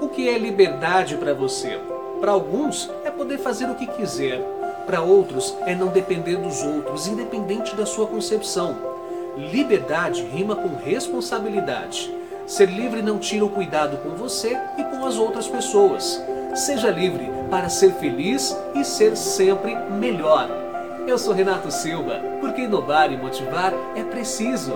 O que é liberdade para você? Para alguns é poder fazer o que quiser. Para outros é não depender dos outros, independente da sua concepção. Liberdade rima com responsabilidade. Ser livre não tira o cuidado com você e com as outras pessoas. Seja livre para ser feliz e ser sempre melhor. Eu sou Renato Silva, porque inovar e motivar é preciso.